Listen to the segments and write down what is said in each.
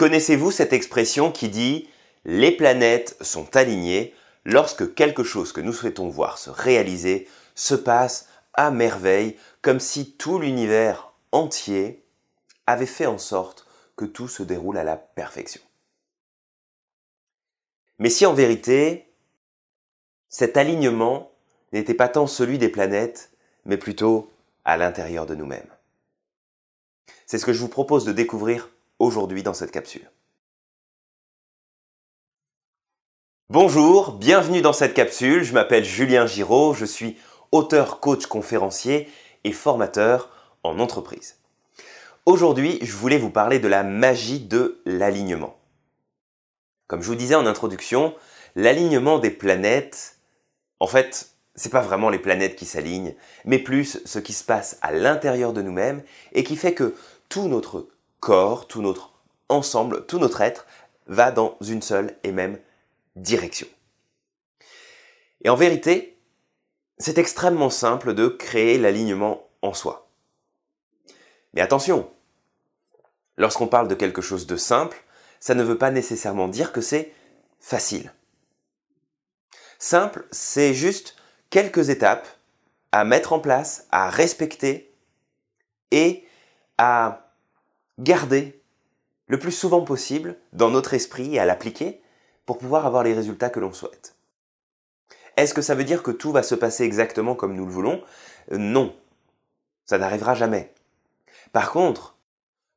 Connaissez-vous cette expression qui dit ⁇ Les planètes sont alignées lorsque quelque chose que nous souhaitons voir se réaliser se passe à merveille, comme si tout l'univers entier avait fait en sorte que tout se déroule à la perfection. Mais si en vérité, cet alignement n'était pas tant celui des planètes, mais plutôt à l'intérieur de nous-mêmes. C'est ce que je vous propose de découvrir aujourd'hui dans cette capsule. Bonjour, bienvenue dans cette capsule, je m'appelle Julien Giraud, je suis auteur, coach, conférencier et formateur en entreprise. Aujourd'hui, je voulais vous parler de la magie de l'alignement. Comme je vous disais en introduction, l'alignement des planètes, en fait, c'est pas vraiment les planètes qui s'alignent, mais plus ce qui se passe à l'intérieur de nous-mêmes et qui fait que tout notre corps, tout notre ensemble, tout notre être va dans une seule et même direction. Et en vérité, c'est extrêmement simple de créer l'alignement en soi. Mais attention, lorsqu'on parle de quelque chose de simple, ça ne veut pas nécessairement dire que c'est facile. Simple, c'est juste quelques étapes à mettre en place, à respecter et à garder le plus souvent possible dans notre esprit et à l'appliquer pour pouvoir avoir les résultats que l'on souhaite. Est-ce que ça veut dire que tout va se passer exactement comme nous le voulons? Non. Ça n'arrivera jamais. Par contre,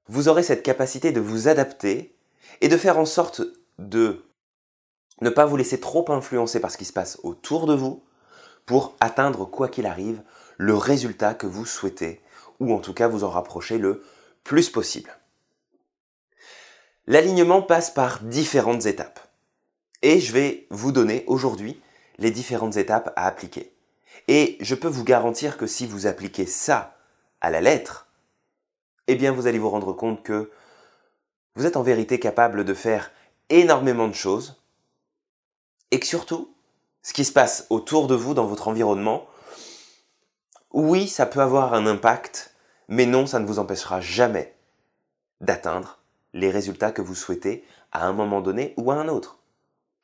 vous aurez cette capacité de vous adapter et de faire en sorte de ne pas vous laisser trop influencer par ce qui se passe autour de vous pour atteindre, quoi qu'il arrive, le résultat que vous souhaitez, ou en tout cas vous en rapprocher le plus possible. L'alignement passe par différentes étapes. Et je vais vous donner aujourd'hui les différentes étapes à appliquer. Et je peux vous garantir que si vous appliquez ça à la lettre, eh bien vous allez vous rendre compte que vous êtes en vérité capable de faire énormément de choses et que surtout, ce qui se passe autour de vous dans votre environnement, oui, ça peut avoir un impact, mais non, ça ne vous empêchera jamais d'atteindre les résultats que vous souhaitez à un moment donné ou à un autre.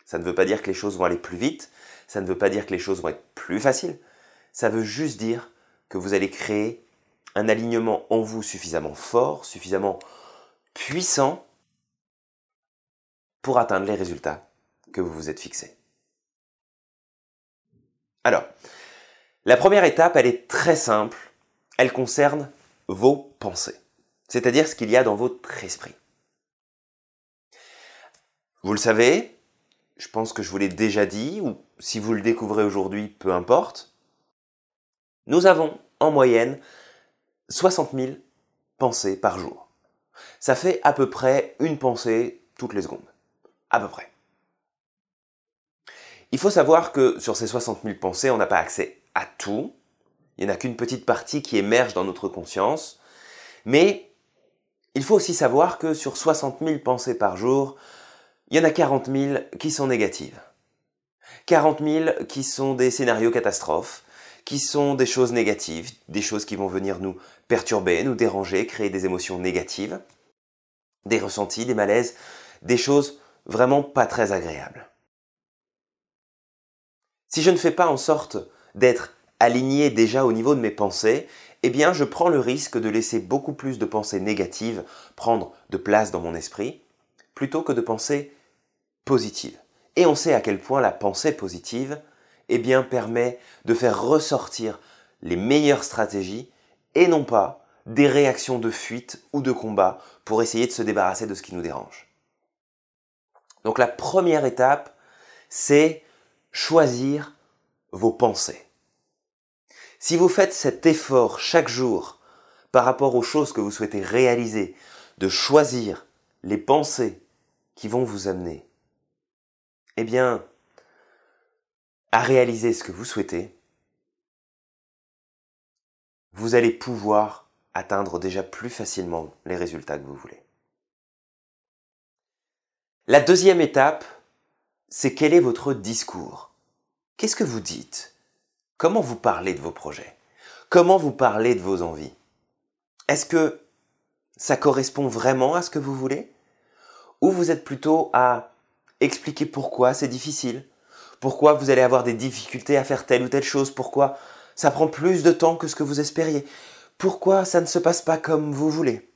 Ça ne veut pas dire que les choses vont aller plus vite, ça ne veut pas dire que les choses vont être plus faciles, ça veut juste dire que vous allez créer un alignement en vous suffisamment fort, suffisamment puissant pour atteindre les résultats que vous vous êtes fixés. Alors, la première étape, elle est très simple, elle concerne vos pensées, c'est-à-dire ce qu'il y a dans votre esprit. Vous le savez, je pense que je vous l'ai déjà dit, ou si vous le découvrez aujourd'hui, peu importe, nous avons en moyenne 60 000 pensées par jour. Ça fait à peu près une pensée toutes les secondes. À peu près. Il faut savoir que sur ces 60 000 pensées, on n'a pas accès à tout. Il n'y en a qu'une petite partie qui émerge dans notre conscience. Mais il faut aussi savoir que sur 60 000 pensées par jour, il y en a 40 000 qui sont négatives. 40 000 qui sont des scénarios catastrophes, qui sont des choses négatives, des choses qui vont venir nous perturber, nous déranger, créer des émotions négatives, des ressentis, des malaises, des choses vraiment pas très agréables. Si je ne fais pas en sorte d'être aligné déjà au niveau de mes pensées, eh bien je prends le risque de laisser beaucoup plus de pensées négatives prendre de place dans mon esprit, plutôt que de pensées positives. Et on sait à quel point la pensée positive eh bien, permet de faire ressortir les meilleures stratégies et non pas des réactions de fuite ou de combat pour essayer de se débarrasser de ce qui nous dérange. Donc la première étape, c'est choisir vos pensées. Si vous faites cet effort chaque jour par rapport aux choses que vous souhaitez réaliser, de choisir les pensées qui vont vous amener, eh bien, à réaliser ce que vous souhaitez, vous allez pouvoir atteindre déjà plus facilement les résultats que vous voulez. La deuxième étape, c'est quel est votre discours? Qu'est-ce que vous dites? Comment vous parlez de vos projets? Comment vous parlez de vos envies? Est-ce que ça correspond vraiment à ce que vous voulez? Ou vous êtes plutôt à expliquer pourquoi c'est difficile, pourquoi vous allez avoir des difficultés à faire telle ou telle chose, pourquoi ça prend plus de temps que ce que vous espériez, pourquoi ça ne se passe pas comme vous voulez?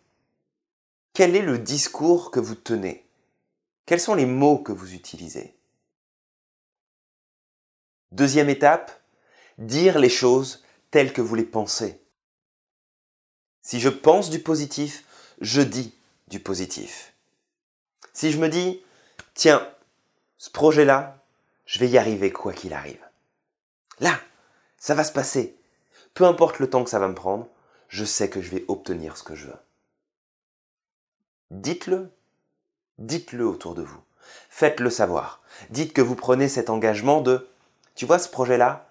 Quel est le discours que vous tenez? Quels sont les mots que vous utilisez? Deuxième étape, dire les choses telles que vous les pensez. Si je pense du positif, je dis du positif. Si je me dis, tiens, ce projet-là, je vais y arriver quoi qu'il arrive. Là, ça va se passer. Peu importe le temps que ça va me prendre, je sais que je vais obtenir ce que je veux. Dites-le. Dites-le autour de vous. Faites-le savoir. Dites que vous prenez cet engagement de, tu vois ce projet-là,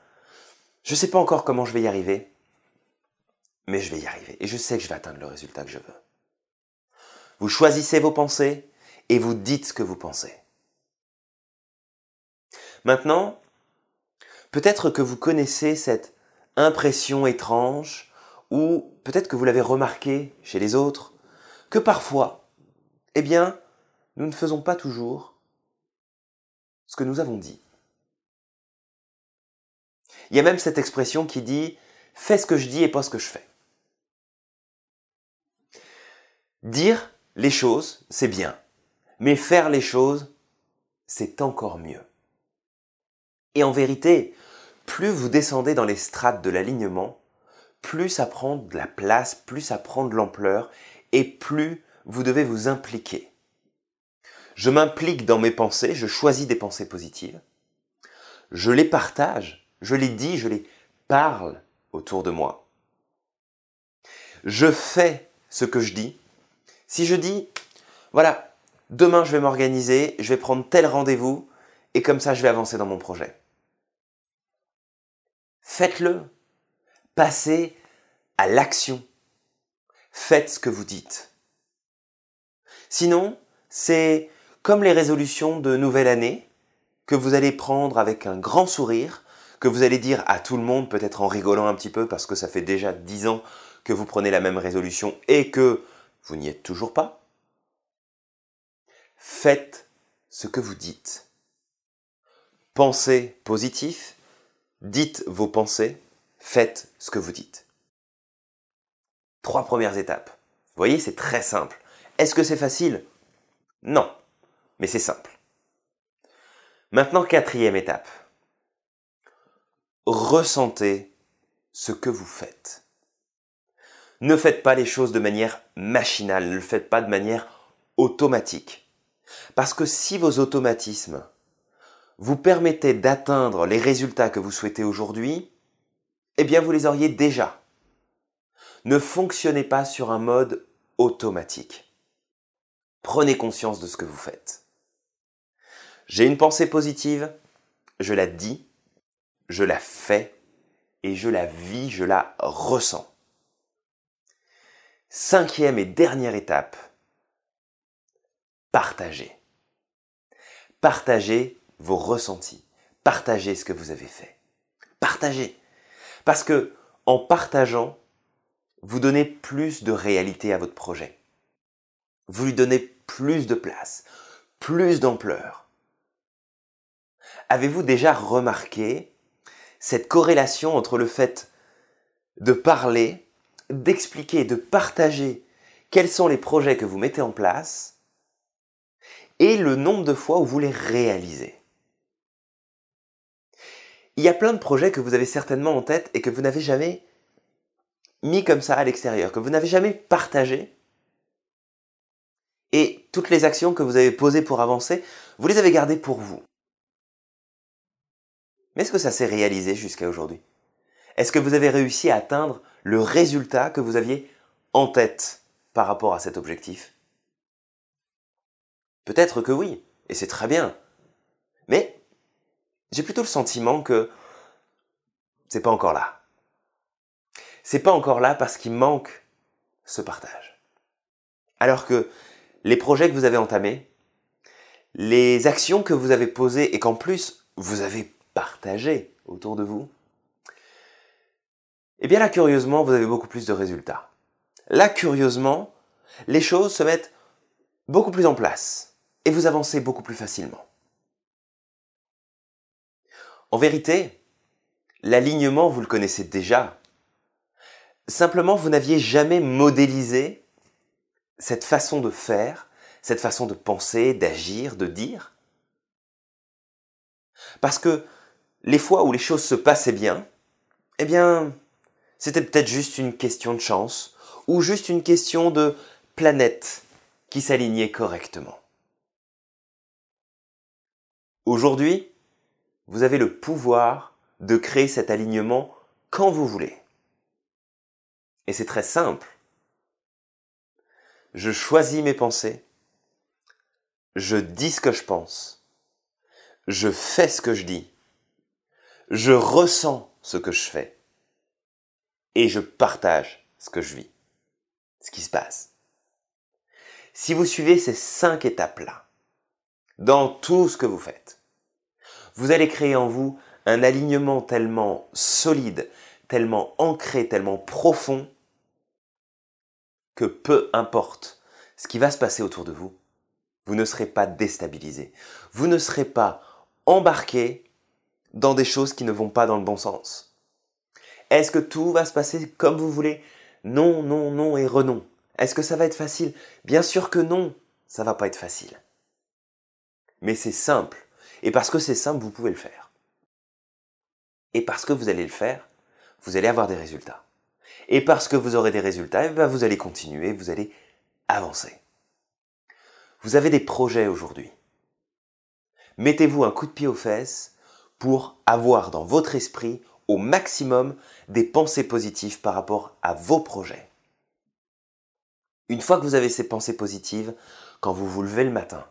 je ne sais pas encore comment je vais y arriver, mais je vais y arriver. Et je sais que je vais atteindre le résultat que je veux. Vous choisissez vos pensées et vous dites ce que vous pensez. Maintenant, peut-être que vous connaissez cette impression étrange, ou peut-être que vous l'avez remarqué chez les autres, que parfois, eh bien, nous ne faisons pas toujours ce que nous avons dit. Il y a même cette expression qui dit fais ce que je dis et pas ce que je fais. Dire les choses, c'est bien, mais faire les choses, c'est encore mieux. Et en vérité, plus vous descendez dans les strates de l'alignement, plus ça prend de la place, plus ça prend de l'ampleur, et plus vous devez vous impliquer. Je m'implique dans mes pensées, je choisis des pensées positives, je les partage, je les dis, je les parle autour de moi. Je fais ce que je dis. Si je dis, voilà, demain je vais m'organiser, je vais prendre tel rendez-vous, et comme ça je vais avancer dans mon projet. Faites-le. Passez à l'action. Faites ce que vous dites. Sinon, c'est comme les résolutions de nouvelle année que vous allez prendre avec un grand sourire, que vous allez dire à tout le monde, peut-être en rigolant un petit peu parce que ça fait déjà dix ans que vous prenez la même résolution et que vous n'y êtes toujours pas. Faites ce que vous dites. Pensez positif, dites vos pensées, faites ce que vous dites. Trois premières étapes. Vous voyez, c'est très simple. Est-ce que c'est facile? Non, mais c'est simple. Maintenant, quatrième étape. Ressentez ce que vous faites. Ne faites pas les choses de manière machinale, ne le faites pas de manière automatique. Parce que si vos automatismes vous permettaient d'atteindre les résultats que vous souhaitez aujourd'hui, eh bien vous les auriez déjà. Ne fonctionnez pas sur un mode automatique. Prenez conscience de ce que vous faites. J'ai une pensée positive, je la dis, je la fais et je la vis, je la ressens. Cinquième et dernière étape, partagez. Partagez vos ressentis. Partagez ce que vous avez fait. Partagez. Parce que en partageant, vous donnez plus de réalité à votre projet. Vous lui donnez plus de place, plus d'ampleur. Avez-vous déjà remarqué cette corrélation entre le fait de parler, d'expliquer, de partager quels sont les projets que vous mettez en place et le nombre de fois où vous les réalisez il y a plein de projets que vous avez certainement en tête et que vous n'avez jamais mis comme ça à l'extérieur, que vous n'avez jamais partagé. Et toutes les actions que vous avez posées pour avancer, vous les avez gardées pour vous. Mais est-ce que ça s'est réalisé jusqu'à aujourd'hui? Est-ce que vous avez réussi à atteindre le résultat que vous aviez en tête par rapport à cet objectif? Peut-être que oui, et c'est très bien. Mais j'ai plutôt le sentiment que c'est pas encore là. C'est pas encore là parce qu'il manque ce partage. Alors que les projets que vous avez entamés, les actions que vous avez posées et qu'en plus vous avez partagées autour de vous, eh bien là curieusement vous avez beaucoup plus de résultats. Là curieusement, les choses se mettent beaucoup plus en place. et vous avancez beaucoup plus facilement. En vérité, l'alignement, vous le connaissez déjà. Simplement, vous n'aviez jamais modélisé cette façon de faire, cette façon de penser, d'agir, de dire. Parce que les fois où les choses se passaient bien, eh bien, c'était peut-être juste une question de chance, ou juste une question de planète qui s'alignait correctement. Aujourd'hui, vous avez le pouvoir de créer cet alignement quand vous voulez. Et c'est très simple. Je choisis mes pensées, je dis ce que je pense, je fais ce que je dis, je ressens ce que je fais et je partage ce que je vis, ce qui se passe. Si vous suivez ces cinq étapes-là, dans tout ce que vous faites, vous allez créer en vous un alignement tellement solide, tellement ancré, tellement profond, que peu importe ce qui va se passer autour de vous, vous ne serez pas déstabilisé. Vous ne serez pas embarqué dans des choses qui ne vont pas dans le bon sens. Est-ce que tout va se passer comme vous voulez? Non, non, non et renon. Est-ce que ça va être facile? Bien sûr que non, ça va pas être facile. Mais c'est simple. Et parce que c'est simple, vous pouvez le faire. Et parce que vous allez le faire, vous allez avoir des résultats. Et parce que vous aurez des résultats, eh ben, vous allez continuer, vous allez avancer. Vous avez des projets aujourd'hui. Mettez-vous un coup de pied aux fesses pour avoir dans votre esprit au maximum des pensées positives par rapport à vos projets. Une fois que vous avez ces pensées positives, quand vous vous levez le matin,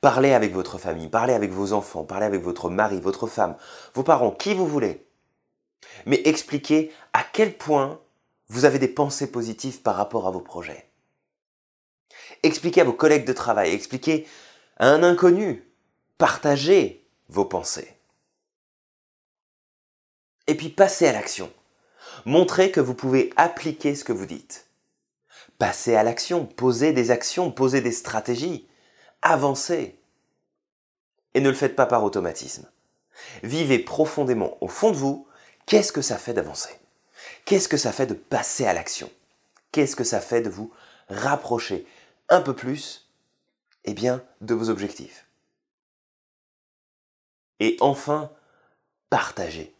parlez avec votre famille, parlez avec vos enfants, parlez avec votre mari, votre femme, vos parents, qui vous voulez. Mais expliquez à quel point vous avez des pensées positives par rapport à vos projets. Expliquez à vos collègues de travail, expliquez à un inconnu, partagez vos pensées. Et puis passez à l'action. Montrez que vous pouvez appliquer ce que vous dites. Passez à l'action, posez des actions, posez des stratégies, avancez. Et ne le faites pas par automatisme. Vivez profondément au fond de vous, qu'est-ce que ça fait d'avancer Qu'est-ce que ça fait de passer à l'action Qu'est-ce que ça fait de vous rapprocher un peu plus eh bien, de vos objectifs Et enfin, partagez.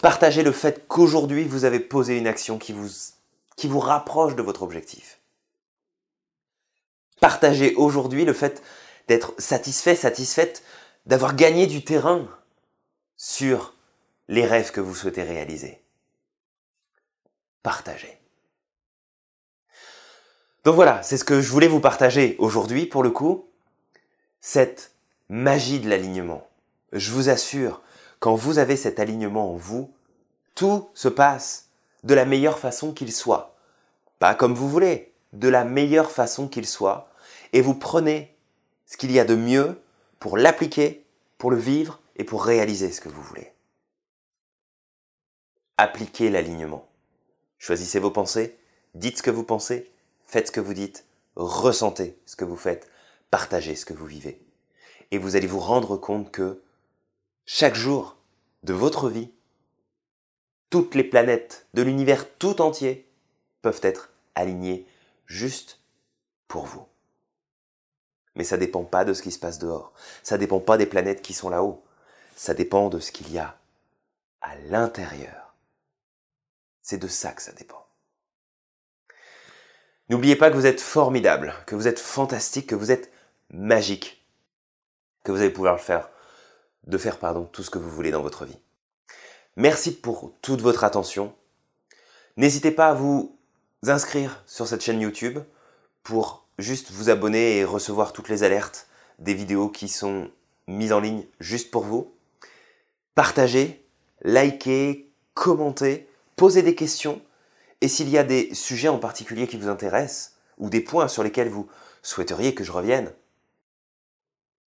Partagez le fait qu'aujourd'hui vous avez posé une action qui vous, rapproche de votre objectif. Partagez aujourd'hui le fait d'être satisfait, satisfaite, d'avoir gagné du terrain sur les rêves que vous souhaitez réaliser. Partagez. Donc voilà, c'est ce que je voulais vous partager aujourd'hui pour le coup. Cette magie de l'alignement. Je vous assure, quand vous avez cet alignement en vous, tout se passe de la meilleure façon qu'il soit. Pas comme vous voulez, de la meilleure façon qu'il soit. Et vous prenez ce qu'il y a de mieux pour l'appliquer, pour le vivre et pour réaliser ce que vous voulez. Appliquez l'alignement. Choisissez vos pensées, dites ce que vous pensez, faites ce que vous dites, ressentez ce que vous faites, partagez ce que vous vivez. Et vous allez vous rendre compte que chaque jour de votre vie, toutes les planètes de l'univers tout entier peuvent être alignées juste pour vous. Mais ça ne dépend pas de ce qui se passe dehors. Ça ne dépend pas des planètes qui sont là-haut. Ça dépend de ce qu'il y a à l'intérieur. C'est de ça que ça dépend. N'oubliez pas que vous êtes formidable, que vous êtes fantastique, que vous êtes magique, que vous allez pouvoir le faire, de faire pardon, tout ce que vous voulez dans votre vie. Merci pour toute votre attention. N'hésitez pas à vous inscrire sur cette chaîne YouTube pour juste vous abonner et recevoir toutes les alertes des vidéos qui sont mises en ligne juste pour vous. Partagez, likez, commentez, posez des questions et s'il y a des sujets en particulier qui vous intéressent, ou des points sur lesquels vous souhaiteriez que je revienne,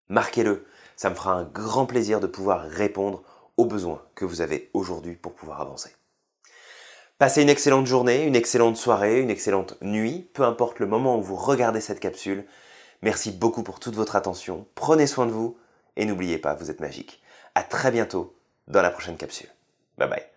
marquez-le. Ça me fera un grand plaisir de pouvoir répondre aux besoins que vous avez aujourd'hui pour pouvoir avancer. Passez une excellente journée, une excellente soirée, une excellente nuit, peu importe le moment où vous regardez cette capsule. Merci beaucoup pour toute votre attention. Prenez soin de vous et n'oubliez pas, vous êtes magique. À très bientôt dans la prochaine capsule. Bye bye.